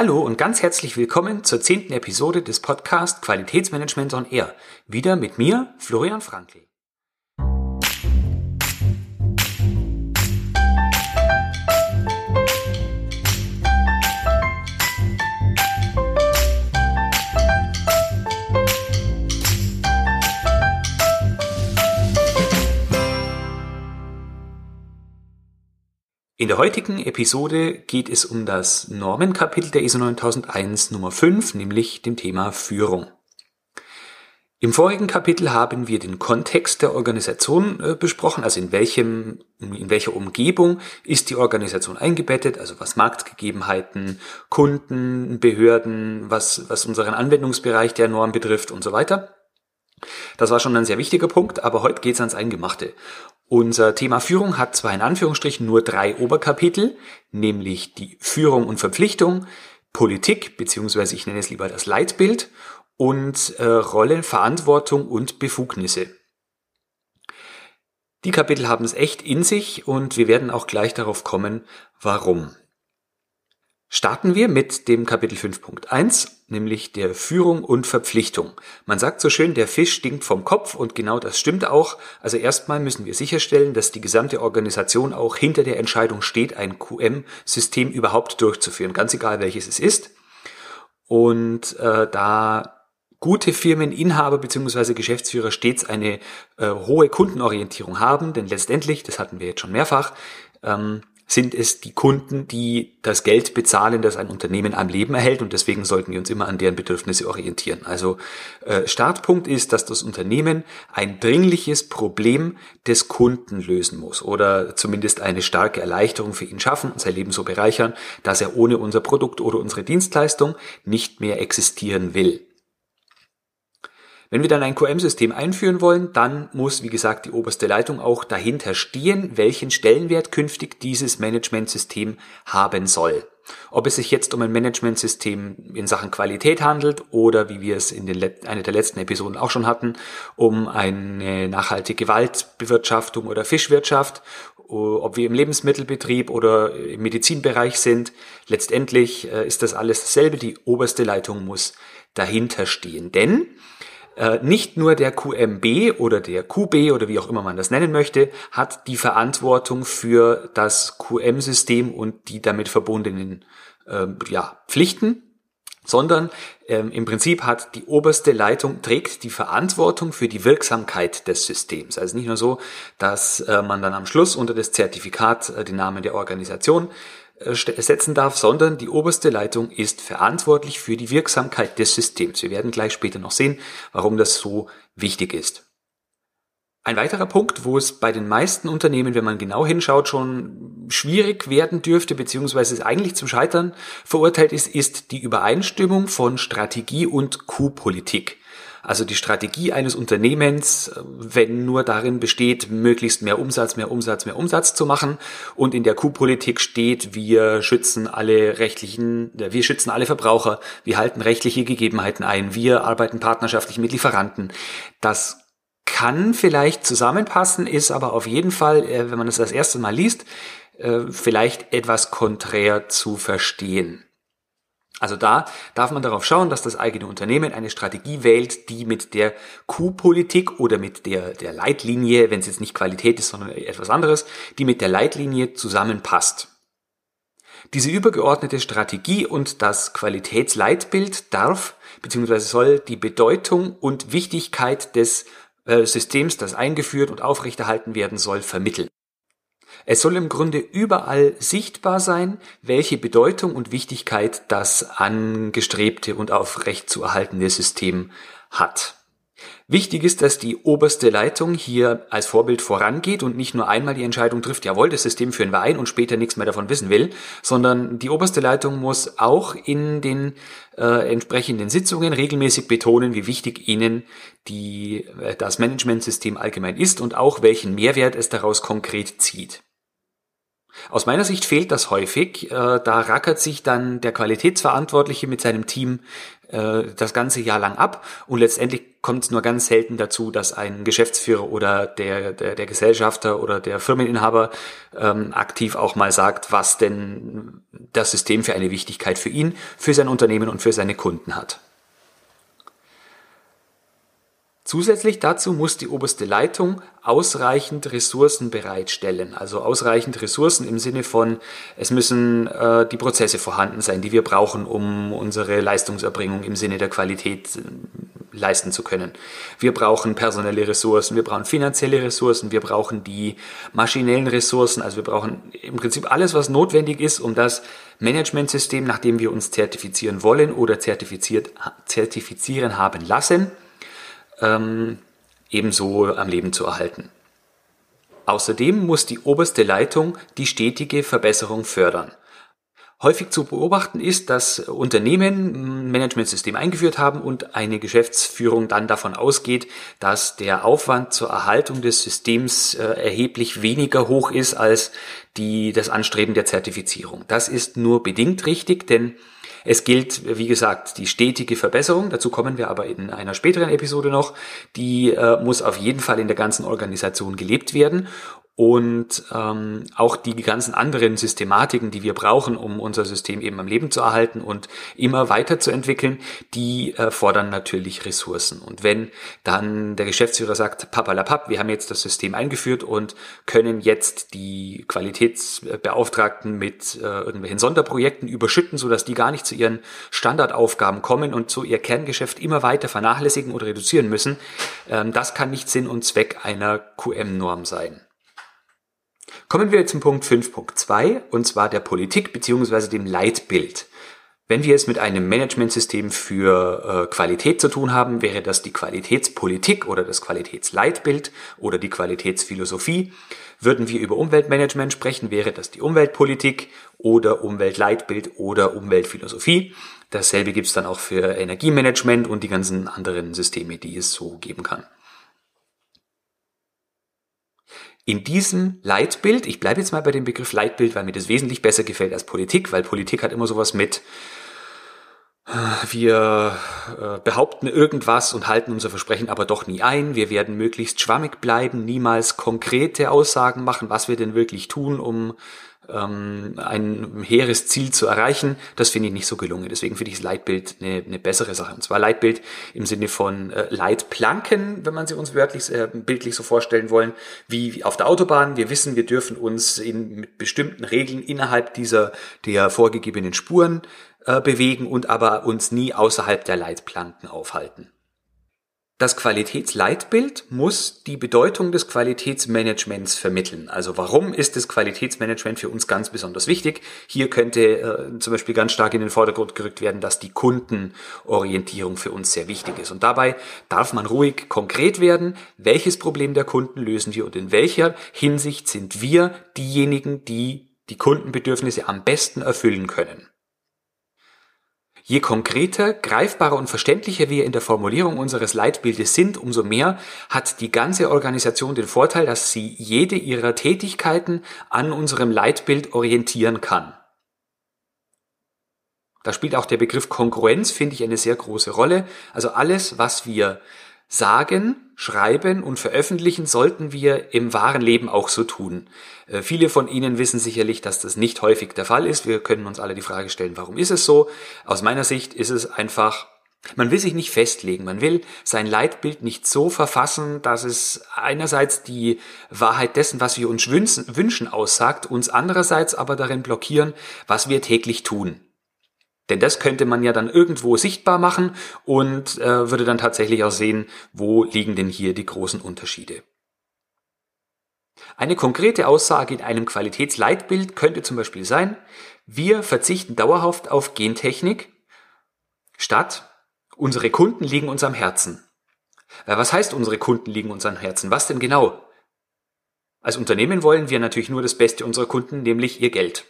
Hallo und ganz herzlich willkommen zur zehnten Episode des Podcast Qualitätsmanagement on Air. Wieder mit mir, Florian Frankl. In der heutigen Episode geht es um das Normenkapitel der ISO 9001 Nummer 5, nämlich dem Thema Führung. Im vorigen Kapitel haben wir den Kontext der Organisation äh, besprochen, also in welchem, in welcher Umgebung ist die Organisation eingebettet, also was Marktgegebenheiten, Kunden, Behörden, was, was unseren Anwendungsbereich der Norm betrifft und so weiter. Das war schon ein sehr wichtiger Punkt, aber heute geht's ans Eingemachte. Unser Thema Führung hat zwar in Anführungsstrichen nur drei Oberkapitel, nämlich die Führung und Verpflichtung, Politik, beziehungsweise ich nenne es lieber das Leitbild und äh, Rolle, Verantwortung und Befugnisse. Die Kapitel haben es echt in sich und wir werden auch gleich darauf kommen, warum. Starten wir mit dem Kapitel 5.1, nämlich der Führung und Verpflichtung. Man sagt so schön, der Fisch stinkt vom Kopf und genau das stimmt auch. Also erstmal müssen wir sicherstellen, dass die gesamte Organisation auch hinter der Entscheidung steht, ein QM-System überhaupt durchzuführen, ganz egal welches es ist. Und äh, da gute Firmeninhaber bzw. Geschäftsführer stets eine äh, hohe Kundenorientierung haben, denn letztendlich, das hatten wir jetzt schon mehrfach, ähm, sind es die Kunden, die das Geld bezahlen, das ein Unternehmen am Leben erhält und deswegen sollten wir uns immer an deren Bedürfnisse orientieren. Also äh, Startpunkt ist, dass das Unternehmen ein dringliches Problem des Kunden lösen muss oder zumindest eine starke Erleichterung für ihn schaffen und sein Leben so bereichern, dass er ohne unser Produkt oder unsere Dienstleistung nicht mehr existieren will. Wenn wir dann ein QM-System einführen wollen, dann muss, wie gesagt, die oberste Leitung auch dahinter stehen, welchen Stellenwert künftig dieses Managementsystem haben soll. Ob es sich jetzt um ein Managementsystem in Sachen Qualität handelt oder wie wir es in den einer der letzten Episoden auch schon hatten, um eine nachhaltige Waldbewirtschaftung oder Fischwirtschaft, ob wir im Lebensmittelbetrieb oder im Medizinbereich sind, letztendlich äh, ist das alles dasselbe. Die oberste Leitung muss dahinter stehen. Denn nicht nur der QMB oder der QB oder wie auch immer man das nennen möchte, hat die Verantwortung für das QM-System und die damit verbundenen äh, ja, Pflichten, sondern ähm, im Prinzip hat die oberste Leitung trägt die Verantwortung für die Wirksamkeit des Systems. Also nicht nur so, dass äh, man dann am Schluss unter das Zertifikat äh, den Namen der Organisation äh, setzen darf, sondern die oberste Leitung ist verantwortlich für die Wirksamkeit des Systems. Wir werden gleich später noch sehen, warum das so wichtig ist. Ein weiterer Punkt, wo es bei den meisten Unternehmen, wenn man genau hinschaut, schon schwierig werden dürfte, beziehungsweise es eigentlich zum Scheitern verurteilt ist, ist die Übereinstimmung von Strategie und Q-Politik. Also die Strategie eines Unternehmens, wenn nur darin besteht, möglichst mehr Umsatz, mehr Umsatz, mehr Umsatz zu machen und in der Q-Politik steht, wir schützen alle rechtlichen, wir schützen alle Verbraucher, wir halten rechtliche Gegebenheiten ein, wir arbeiten partnerschaftlich mit Lieferanten. Das kann vielleicht zusammenpassen, ist aber auf jeden Fall, äh, wenn man das das erste Mal liest, äh, vielleicht etwas konträr zu verstehen. Also da darf man darauf schauen, dass das eigene Unternehmen eine Strategie wählt, die mit der Q-Politik oder mit der, der Leitlinie, wenn es jetzt nicht Qualität ist, sondern etwas anderes, die mit der Leitlinie zusammenpasst. Diese übergeordnete Strategie und das Qualitätsleitbild darf bzw. soll die Bedeutung und Wichtigkeit des äh, Systems, das eingeführt und aufrechterhalten werden soll, vermitteln. Es soll im Grunde überall sichtbar sein, welche Bedeutung und Wichtigkeit das angestrebte und aufrecht zu erhaltende System hat. Wichtig ist, dass die oberste Leitung hier als Vorbild vorangeht und nicht nur einmal die Entscheidung trifft, jawohl, das System führen wir ein und später nichts mehr davon wissen will, sondern die oberste Leitung muss auch in den äh, entsprechenden Sitzungen regelmäßig betonen, wie wichtig ihnen die, äh, das Managementsystem allgemein ist und auch welchen Mehrwert es daraus konkret zieht. Aus meiner Sicht fehlt das häufig. Äh, da rackert sich dann der Qualitätsverantwortliche mit seinem Team äh, das ganze Jahr lang ab und letztendlich kommt es nur ganz selten dazu, dass ein Geschäftsführer oder der, der, der Gesellschafter oder der Firmeninhaber ähm, aktiv auch mal sagt, was denn das System für eine Wichtigkeit für ihn, für sein Unternehmen und für seine Kunden hat. Zusätzlich dazu muss die oberste Leitung ausreichend Ressourcen bereitstellen. Also ausreichend Ressourcen im Sinne von, es müssen äh, die Prozesse vorhanden sein, die wir brauchen, um unsere Leistungserbringung im Sinne der Qualität äh, leisten zu können. Wir brauchen personelle Ressourcen, wir brauchen finanzielle Ressourcen, wir brauchen die maschinellen Ressourcen, also wir brauchen im Prinzip alles, was notwendig ist, um das Managementsystem, nach dem wir uns zertifizieren wollen oder zertifiziert, zertifizieren haben lassen, ähm, ebenso am Leben zu erhalten. Außerdem muss die oberste Leitung die stetige Verbesserung fördern. Häufig zu beobachten ist, dass Unternehmen ein Managementsystem eingeführt haben und eine Geschäftsführung dann davon ausgeht, dass der Aufwand zur Erhaltung des Systems äh, erheblich weniger hoch ist als die, das Anstreben der Zertifizierung. Das ist nur bedingt richtig, denn es gilt, wie gesagt, die stetige Verbesserung, dazu kommen wir aber in einer späteren Episode noch, die äh, muss auf jeden Fall in der ganzen Organisation gelebt werden und ähm, auch die ganzen anderen Systematiken, die wir brauchen, um unser System eben am Leben zu erhalten und immer weiterzuentwickeln, die äh, fordern natürlich Ressourcen. Und wenn dann der Geschäftsführer sagt, papalapap, wir haben jetzt das System eingeführt und können jetzt die Qualitätsbeauftragten mit äh, irgendwelchen Sonderprojekten überschütten, sodass die gar nicht zu ihren Standardaufgaben kommen und so ihr Kerngeschäft immer weiter vernachlässigen oder reduzieren müssen, ähm, das kann nicht Sinn und Zweck einer QM-Norm sein. Kommen wir zum Punkt 5.2 und zwar der Politik bzw. dem Leitbild. Wenn wir es mit einem Managementsystem für äh, Qualität zu tun haben, wäre das die Qualitätspolitik oder das Qualitätsleitbild oder die Qualitätsphilosophie. Würden wir über Umweltmanagement sprechen, wäre das die Umweltpolitik oder Umweltleitbild oder Umweltphilosophie. Dasselbe gibt es dann auch für Energiemanagement und die ganzen anderen Systeme, die es so geben kann. In diesem Leitbild, ich bleibe jetzt mal bei dem Begriff Leitbild, weil mir das wesentlich besser gefällt als Politik, weil Politik hat immer sowas mit, äh, wir äh, behaupten irgendwas und halten unser Versprechen aber doch nie ein. Wir werden möglichst schwammig bleiben, niemals konkrete Aussagen machen, was wir denn wirklich tun, um ähm, ein hehres Ziel zu erreichen, das finde ich nicht so gelungen. Deswegen finde ich das Leitbild eine, eine bessere Sache. Und zwar Leitbild im Sinne von äh, Leitplanken, wenn man sie uns wörtlich, äh, bildlich so vorstellen wollen, wie auf der Autobahn. Wir wissen, wir dürfen uns in, mit bestimmten Regeln innerhalb dieser der vorgegebenen Spuren äh, bewegen und aber uns nie außerhalb der Leitplanken aufhalten. Das Qualitätsleitbild muss die Bedeutung des Qualitätsmanagements vermitteln. Also warum ist das Qualitätsmanagement für uns ganz besonders wichtig? Hier könnte äh, zum Beispiel ganz stark in den Vordergrund gerückt werden, dass die Kundenorientierung für uns sehr wichtig ist. Und dabei darf man ruhig konkret werden, welches Problem der Kunden lösen wir und in welcher Hinsicht sind wir diejenigen, die die Kundenbedürfnisse am besten erfüllen können. Je konkreter, greifbarer und verständlicher wir in der Formulierung unseres Leitbildes sind, umso mehr hat die ganze Organisation den Vorteil, dass sie jede ihrer Tätigkeiten an unserem Leitbild orientieren kann. Da spielt auch der Begriff Kongruenz, finde ich, eine sehr große Rolle. Also alles, was wir sagen, schreiben und veröffentlichen sollten wir im wahren Leben auch so tun. Äh, viele von Ihnen wissen sicherlich, dass das nicht häufig der Fall ist. Wir können uns alle die Frage stellen, warum ist es so? Aus meiner Sicht ist es einfach man will sich nicht festlegen, man will sein Leitbild nicht so verfassen, dass es einerseits die Wahrheit dessen, was wir uns wünschen, aussagt, uns andererseits aber darin blockieren, was wir täglich tun. Denn das könnte man ja dann irgendwo sichtbar machen und äh, würde dann tatsächlich auch sehen, wo liegen denn hier die großen Unterschiede. Eine konkrete Aussage in einem Qualitätsleitbild könnte zum Beispiel sein, wir verzichten dauerhaft auf Gentechnik, statt unsere Kunden liegen uns am Herzen. Was heißt unsere Kunden liegen uns am Herzen? Was denn genau? Als Unternehmen wollen wir natürlich nur das Beste unserer Kunden, nämlich ihr Geld.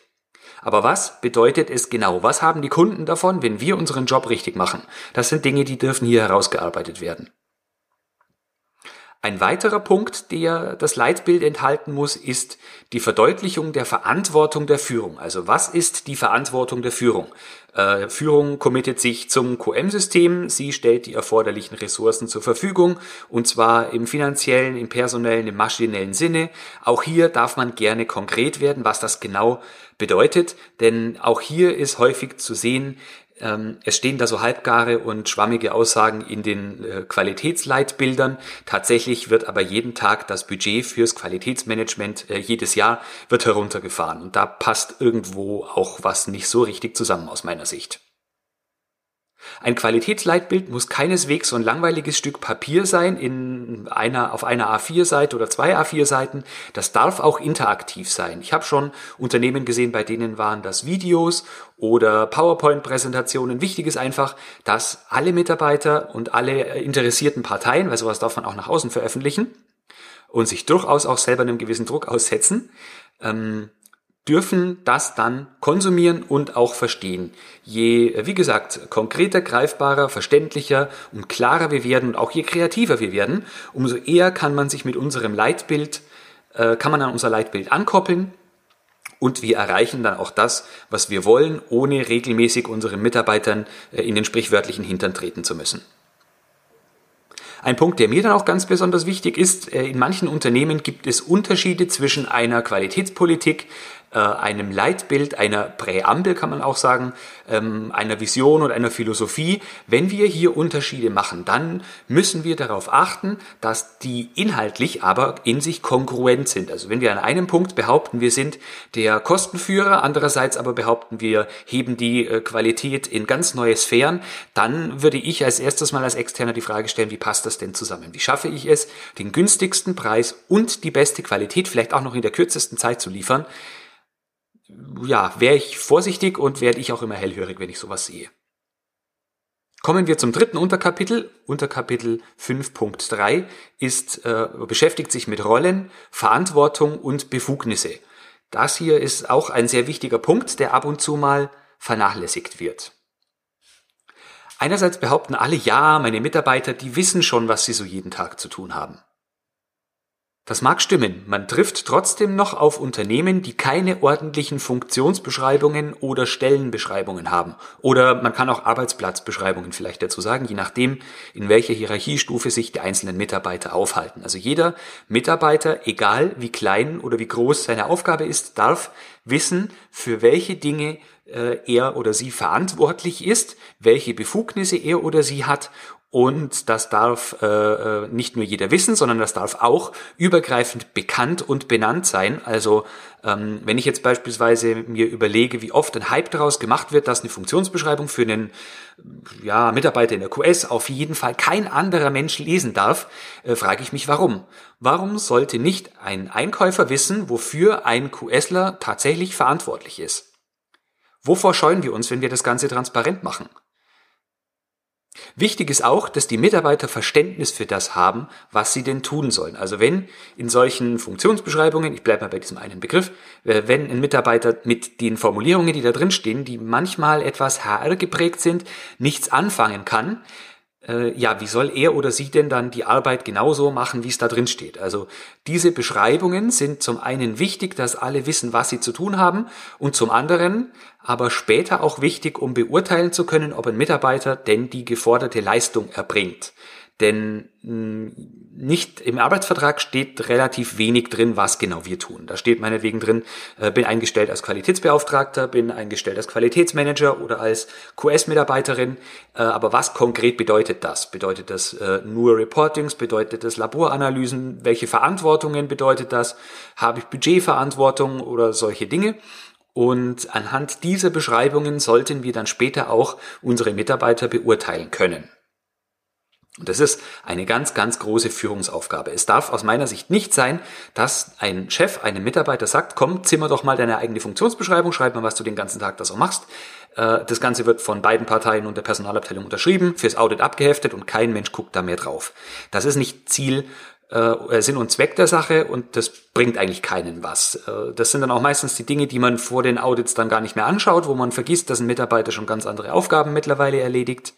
Aber was bedeutet es genau? Was haben die Kunden davon, wenn wir unseren Job richtig machen? Das sind Dinge, die dürfen hier herausgearbeitet werden. Ein weiterer Punkt, der das Leitbild enthalten muss, ist die Verdeutlichung der Verantwortung der Führung. Also was ist die Verantwortung der Führung? Äh, Führung committet sich zum QM-System, sie stellt die erforderlichen Ressourcen zur Verfügung und zwar im finanziellen, im personellen, im maschinellen Sinne. Auch hier darf man gerne konkret werden, was das genau bedeutet, denn auch hier ist häufig zu sehen, ähm, es stehen da so halbgare und schwammige Aussagen in den äh, Qualitätsleitbildern. Tatsächlich wird aber jeden Tag das Budget fürs Qualitätsmanagement äh, jedes Jahr wird heruntergefahren. Und da passt irgendwo auch was nicht so richtig zusammen aus meiner Sicht. Ein Qualitätsleitbild muss keineswegs so ein langweiliges Stück Papier sein in einer, auf einer A4-Seite oder zwei A4-Seiten. Das darf auch interaktiv sein. Ich habe schon Unternehmen gesehen, bei denen waren das Videos oder PowerPoint-Präsentationen. Wichtig ist einfach, dass alle Mitarbeiter und alle interessierten Parteien, weil sowas darf man auch nach außen veröffentlichen und sich durchaus auch selber einem gewissen Druck aussetzen, ähm, dürfen das dann konsumieren und auch verstehen. Je, wie gesagt, konkreter, greifbarer, verständlicher und klarer wir werden und auch je kreativer wir werden, umso eher kann man sich mit unserem Leitbild, äh, kann man an unser Leitbild ankoppeln und wir erreichen dann auch das, was wir wollen, ohne regelmäßig unseren Mitarbeitern äh, in den sprichwörtlichen Hintern treten zu müssen. Ein Punkt, der mir dann auch ganz besonders wichtig ist, äh, in manchen Unternehmen gibt es Unterschiede zwischen einer Qualitätspolitik, äh, einem Leitbild, einer Präambel kann man auch sagen, ähm, einer Vision und einer Philosophie. Wenn wir hier Unterschiede machen, dann müssen wir darauf achten, dass die inhaltlich aber in sich kongruent sind. Also wenn wir an einem Punkt behaupten, wir sind der Kostenführer, andererseits aber behaupten, wir heben die äh, Qualität in ganz neue Sphären, dann würde ich als erstes mal als Externer die Frage stellen, wie passt das denn zusammen? Wie schaffe ich es, den günstigsten Preis und die beste Qualität vielleicht auch noch in der kürzesten Zeit zu liefern? Ja, wäre ich vorsichtig und werde ich auch immer hellhörig, wenn ich sowas sehe. Kommen wir zum dritten Unterkapitel. Unterkapitel 5.3 ist, äh, beschäftigt sich mit Rollen, Verantwortung und Befugnisse. Das hier ist auch ein sehr wichtiger Punkt, der ab und zu mal vernachlässigt wird. Einerseits behaupten alle, ja, meine Mitarbeiter, die wissen schon, was sie so jeden Tag zu tun haben. Das mag stimmen, man trifft trotzdem noch auf Unternehmen, die keine ordentlichen Funktionsbeschreibungen oder Stellenbeschreibungen haben. Oder man kann auch Arbeitsplatzbeschreibungen vielleicht dazu sagen, je nachdem, in welcher Hierarchiestufe sich die einzelnen Mitarbeiter aufhalten. Also jeder Mitarbeiter, egal wie klein oder wie groß seine Aufgabe ist, darf wissen, für welche Dinge äh, er oder sie verantwortlich ist, welche Befugnisse er oder sie hat und das darf äh, äh, nicht nur jeder wissen, sondern das darf auch übergreifend bekannt und benannt sein. Also ähm, wenn ich jetzt beispielsweise mir überlege, wie oft ein Hype daraus gemacht wird, dass eine Funktionsbeschreibung für einen ja, Mitarbeiter in der QS auf jeden Fall kein anderer Mensch lesen darf, äh, frage ich mich warum. Warum sollte nicht ein Einkäufer wissen, wofür ein QSler tatsächlich verantwortlich ist? Wovor scheuen wir uns, wenn wir das Ganze transparent machen? Wichtig ist auch, dass die Mitarbeiter Verständnis für das haben, was sie denn tun sollen. Also wenn in solchen Funktionsbeschreibungen, ich bleibe mal bei diesem einen Begriff, äh, wenn ein Mitarbeiter mit den Formulierungen, die da drin stehen, die manchmal etwas HR geprägt sind, nichts anfangen kann, äh, ja, wie soll er oder sie denn dann die Arbeit genauso machen, wie es da drin steht? Also diese Beschreibungen sind zum einen wichtig, dass alle wissen, was sie zu tun haben und zum anderen aber später auch wichtig, um beurteilen zu können, ob ein Mitarbeiter denn die geforderte Leistung erbringt. Denn hm, nicht im Arbeitsvertrag steht relativ wenig drin, was genau wir tun. Da steht meinetwegen drin, äh, bin eingestellt als Qualitätsbeauftragter, bin eingestellt als Qualitätsmanager oder als QS-Mitarbeiterin. Äh, aber was konkret bedeutet das? Bedeutet das äh, nur Reportings? Bedeutet das Laboranalysen? Welche Verantwortungen bedeutet das? Habe ich Budgetverantwortung oder solche Dinge? Und anhand dieser Beschreibungen sollten wir dann später auch unsere Mitarbeiter beurteilen können. Und das ist eine ganz, ganz große Führungsaufgabe. Es darf aus meiner Sicht nicht sein, dass ein Chef einem Mitarbeiter sagt, komm, zimmer doch mal deine eigene Funktionsbeschreibung, schreib mal, was du den ganzen Tag da so machst. Äh, das Ganze wird von beiden Parteien und der Personalabteilung unterschrieben, fürs Audit abgeheftet und kein Mensch guckt da mehr drauf. Das ist nicht Ziel äh, Sinn und Zweck der Sache und das bringt eigentlich keinen was. Äh, das sind dann auch meistens die Dinge, die man vor den Audits dann gar nicht mehr anschaut, wo man vergisst, dass ein Mitarbeiter schon ganz andere Aufgaben mittlerweile erledigt.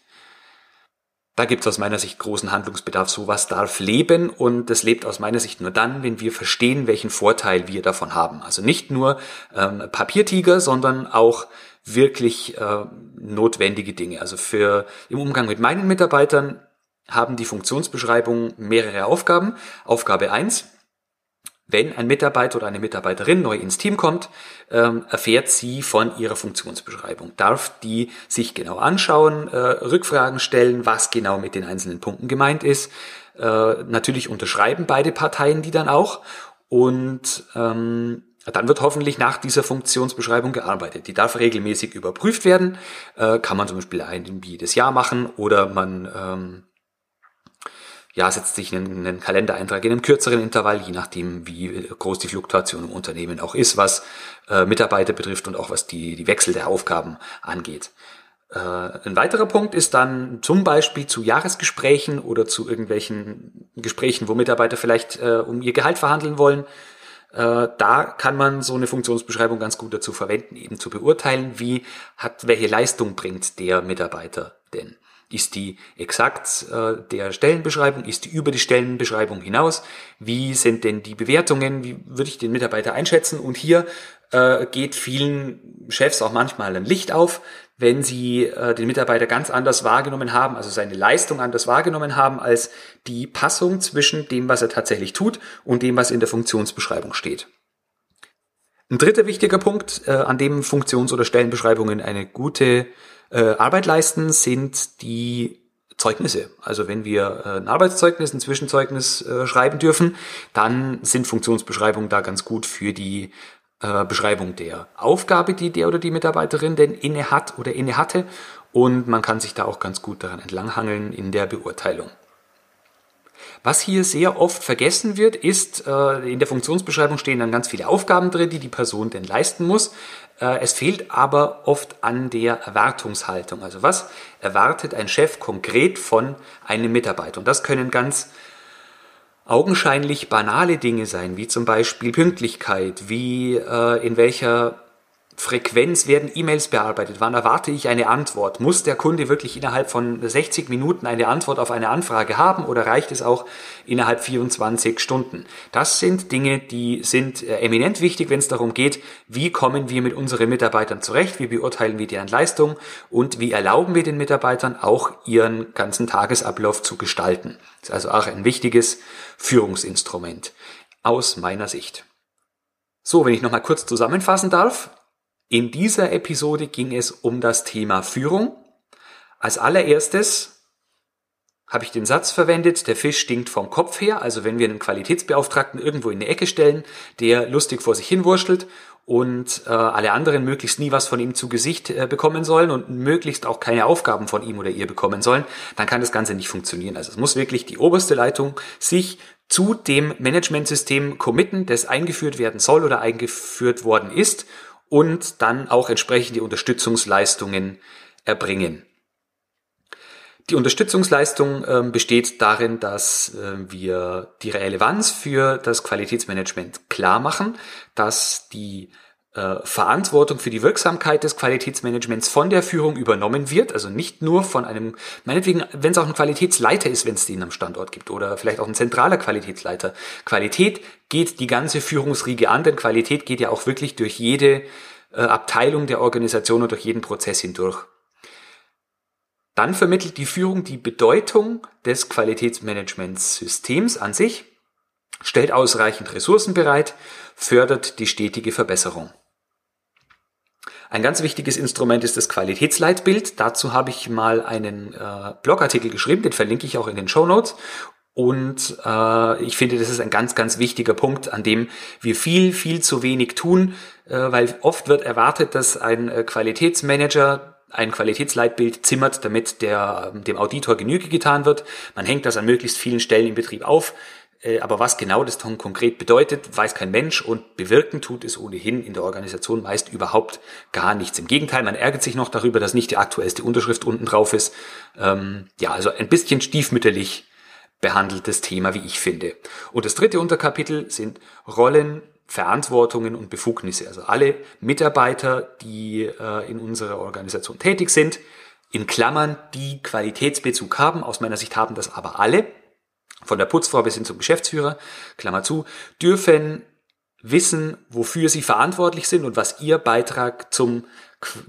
Da gibt es aus meiner Sicht großen Handlungsbedarf. Sowas darf leben und das lebt aus meiner Sicht nur dann, wenn wir verstehen, welchen Vorteil wir davon haben. Also nicht nur ähm, Papiertiger, sondern auch wirklich äh, notwendige Dinge. Also für im Umgang mit meinen Mitarbeitern haben die Funktionsbeschreibungen mehrere Aufgaben. Aufgabe eins wenn ein Mitarbeiter oder eine Mitarbeiterin neu ins Team kommt, ähm, erfährt sie von ihrer Funktionsbeschreibung, darf die sich genau anschauen, äh, Rückfragen stellen, was genau mit den einzelnen Punkten gemeint ist. Äh, natürlich unterschreiben beide Parteien die dann auch und ähm, dann wird hoffentlich nach dieser Funktionsbeschreibung gearbeitet. Die darf regelmäßig überprüft werden. Äh, kann man zum Beispiel jedes Jahr machen oder man ähm, ja, setzt sich einen, einen Kalendereintrag in einem kürzeren Intervall, je nachdem, wie groß die Fluktuation im Unternehmen auch ist, was äh, Mitarbeiter betrifft und auch was die, die Wechsel der Aufgaben angeht. Äh, ein weiterer Punkt ist dann zum Beispiel zu Jahresgesprächen oder zu irgendwelchen Gesprächen, wo Mitarbeiter vielleicht äh, um ihr Gehalt verhandeln wollen. Äh, da kann man so eine Funktionsbeschreibung ganz gut dazu verwenden, eben zu beurteilen, wie hat, welche Leistung bringt der Mitarbeiter denn. Ist die exakt äh, der Stellenbeschreibung? Ist die über die Stellenbeschreibung hinaus? Wie sind denn die Bewertungen? Wie würde ich den Mitarbeiter einschätzen? Und hier äh, geht vielen Chefs auch manchmal ein Licht auf, wenn sie äh, den Mitarbeiter ganz anders wahrgenommen haben, also seine Leistung anders wahrgenommen haben, als die Passung zwischen dem, was er tatsächlich tut und dem, was in der Funktionsbeschreibung steht. Ein dritter wichtiger Punkt, an dem Funktions- oder Stellenbeschreibungen eine gute äh, Arbeit leisten, sind die Zeugnisse. Also wenn wir äh, ein Arbeitszeugnis, ein Zwischenzeugnis äh, schreiben dürfen, dann sind Funktionsbeschreibungen da ganz gut für die äh, Beschreibung der Aufgabe, die der oder die Mitarbeiterin denn inne hat oder inne hatte. Und man kann sich da auch ganz gut daran entlanghangeln in der Beurteilung. Was hier sehr oft vergessen wird, ist, äh, in der Funktionsbeschreibung stehen dann ganz viele Aufgaben drin, die die Person denn leisten muss. Äh, es fehlt aber oft an der Erwartungshaltung. Also was erwartet ein Chef konkret von einem Mitarbeiter? Und das können ganz augenscheinlich banale Dinge sein, wie zum Beispiel Pünktlichkeit, wie äh, in welcher Frequenz werden E-Mails bearbeitet? Wann erwarte ich eine Antwort? Muss der Kunde wirklich innerhalb von 60 Minuten eine Antwort auf eine Anfrage haben oder reicht es auch innerhalb 24 Stunden? Das sind Dinge, die sind äh, eminent wichtig, wenn es darum geht, wie kommen wir mit unseren Mitarbeitern zurecht, wie beurteilen wir deren Leistung und wie erlauben wir den Mitarbeitern auch ihren ganzen Tagesablauf zu gestalten. Das ist also auch ein wichtiges Führungsinstrument aus meiner Sicht. So, wenn ich nochmal kurz zusammenfassen darf. In dieser Episode ging es um das Thema Führung. Als allererstes habe ich den Satz verwendet, der Fisch stinkt vom Kopf her. Also wenn wir einen Qualitätsbeauftragten irgendwo in eine Ecke stellen, der lustig vor sich hin wurschtelt und äh, alle anderen möglichst nie was von ihm zu Gesicht äh, bekommen sollen und möglichst auch keine Aufgaben von ihm oder ihr bekommen sollen, dann kann das Ganze nicht funktionieren. Also es muss wirklich die oberste Leitung sich zu dem Managementsystem committen, das eingeführt werden soll oder eingeführt worden ist und dann auch entsprechende Unterstützungsleistungen erbringen. Die Unterstützungsleistung äh, besteht darin, dass äh, wir die Relevanz für das Qualitätsmanagement klar machen, dass die äh, Verantwortung für die Wirksamkeit des Qualitätsmanagements von der Führung übernommen wird, also nicht nur von einem, meinetwegen, wenn es auch ein Qualitätsleiter ist, wenn es den am Standort gibt, oder vielleicht auch ein zentraler Qualitätsleiter. Qualität geht die ganze Führungsriege an, denn Qualität geht ja auch wirklich durch jede äh, Abteilung der Organisation und durch jeden Prozess hindurch. Dann vermittelt die Führung die Bedeutung des Qualitätsmanagementsystems an sich, stellt ausreichend Ressourcen bereit, fördert die stetige Verbesserung. Ein ganz wichtiges Instrument ist das Qualitätsleitbild. Dazu habe ich mal einen äh, Blogartikel geschrieben, den verlinke ich auch in den Show Notes. Und äh, ich finde, das ist ein ganz, ganz wichtiger Punkt, an dem wir viel, viel zu wenig tun, äh, weil oft wird erwartet, dass ein äh, Qualitätsmanager ein Qualitätsleitbild zimmert, damit der, dem Auditor Genüge getan wird. Man hängt das an möglichst vielen Stellen im Betrieb auf. Äh, aber was genau das dann konkret bedeutet, weiß kein Mensch und bewirken tut es ohnehin in der Organisation meist überhaupt gar nichts. Im Gegenteil, man ärgert sich noch darüber, dass nicht die aktuellste Unterschrift unten drauf ist. Ähm, ja, also ein bisschen stiefmütterlich behandeltes Thema, wie ich finde. Und das dritte Unterkapitel sind Rollen, Verantwortungen und Befugnisse. Also alle Mitarbeiter, die äh, in unserer Organisation tätig sind, in Klammern, die Qualitätsbezug haben. Aus meiner Sicht haben das aber alle. Von der Putzfrau bis hin zum Geschäftsführer, Klammer zu, dürfen wissen, wofür sie verantwortlich sind und was ihr Beitrag zum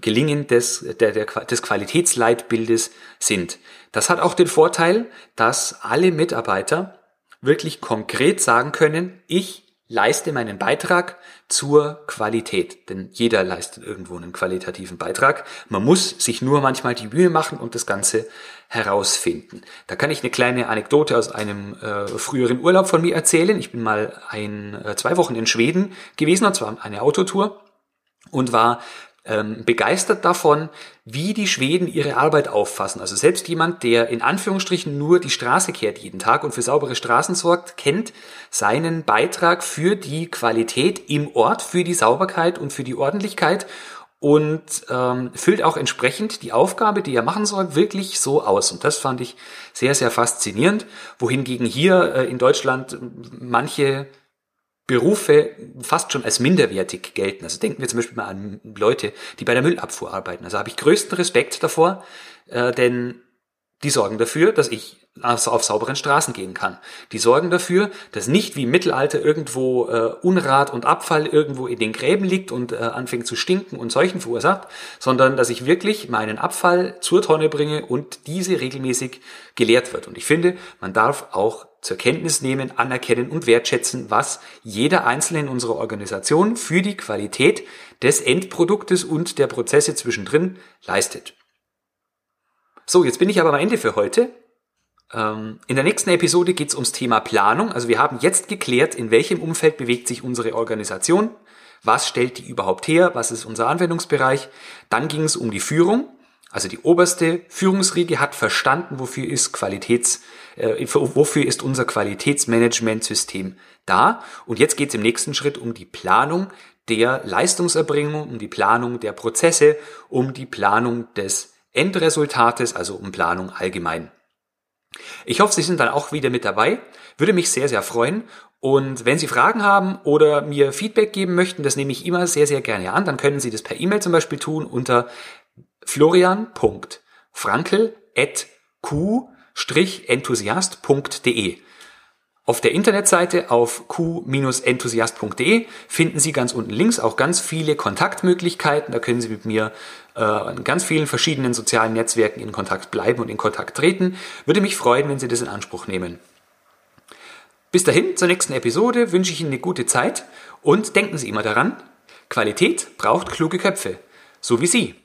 Gelingen des, der, der, des Qualitätsleitbildes sind. Das hat auch den Vorteil, dass alle Mitarbeiter wirklich konkret sagen können, ich leiste meinen Beitrag zur Qualität. Denn jeder leistet irgendwo einen qualitativen Beitrag. Man muss sich nur manchmal die Mühe machen und das Ganze herausfinden. Da kann ich eine kleine Anekdote aus einem äh, früheren Urlaub von mir erzählen. Ich bin mal ein, äh, zwei Wochen in Schweden gewesen, und zwar eine Autotour und war ähm, begeistert davon, wie die Schweden ihre Arbeit auffassen. Also selbst jemand, der in Anführungsstrichen nur die Straße kehrt jeden Tag und für saubere Straßen sorgt, kennt seinen Beitrag für die Qualität im Ort, für die Sauberkeit und für die Ordentlichkeit und ähm, füllt auch entsprechend die Aufgabe, die er machen soll, wirklich so aus. Und das fand ich sehr, sehr faszinierend. Wohingegen hier äh, in Deutschland manche Berufe fast schon als minderwertig gelten. Also denken wir zum Beispiel mal an Leute, die bei der Müllabfuhr arbeiten. Also habe ich größten Respekt davor, äh, denn die sorgen dafür, dass ich auf sauberen Straßen gehen kann. Die sorgen dafür, dass nicht wie im Mittelalter irgendwo äh, Unrat und Abfall irgendwo in den Gräben liegt und äh, anfängt zu stinken und Seuchen verursacht, sondern dass ich wirklich meinen Abfall zur Tonne bringe und diese regelmäßig geleert wird. Und ich finde, man darf auch zur Kenntnis nehmen, anerkennen und wertschätzen, was jeder Einzelne in unserer Organisation für die Qualität des Endproduktes und der Prozesse zwischendrin leistet. So, jetzt bin ich aber am Ende für heute. Ähm, in der nächsten Episode geht es ums Thema Planung. Also wir haben jetzt geklärt, in welchem Umfeld bewegt sich unsere Organisation, was stellt die überhaupt her, was ist unser Anwendungsbereich. Dann ging es um die Führung. Also die oberste Führungsriege hat verstanden, wofür ist Qualitäts, äh, wofür ist unser Qualitätsmanagementsystem da. Und jetzt geht es im nächsten Schritt um die Planung der Leistungserbringung, um die Planung der Prozesse, um die Planung des Endresultates, also um Planung allgemein. Ich hoffe, Sie sind dann auch wieder mit dabei. Würde mich sehr, sehr freuen. Und wenn Sie Fragen haben oder mir Feedback geben möchten, das nehme ich immer sehr, sehr gerne an, dann können Sie das per E-Mail zum Beispiel tun unter florian.frankel.q-enthusiast.de. Auf der Internetseite auf q-enthusiast.de finden Sie ganz unten links auch ganz viele Kontaktmöglichkeiten. Da können Sie mit mir äh, in ganz vielen verschiedenen sozialen Netzwerken in Kontakt bleiben und in Kontakt treten. Würde mich freuen, wenn Sie das in Anspruch nehmen. Bis dahin, zur nächsten Episode wünsche ich Ihnen eine gute Zeit und denken Sie immer daran, Qualität braucht kluge Köpfe, so wie Sie.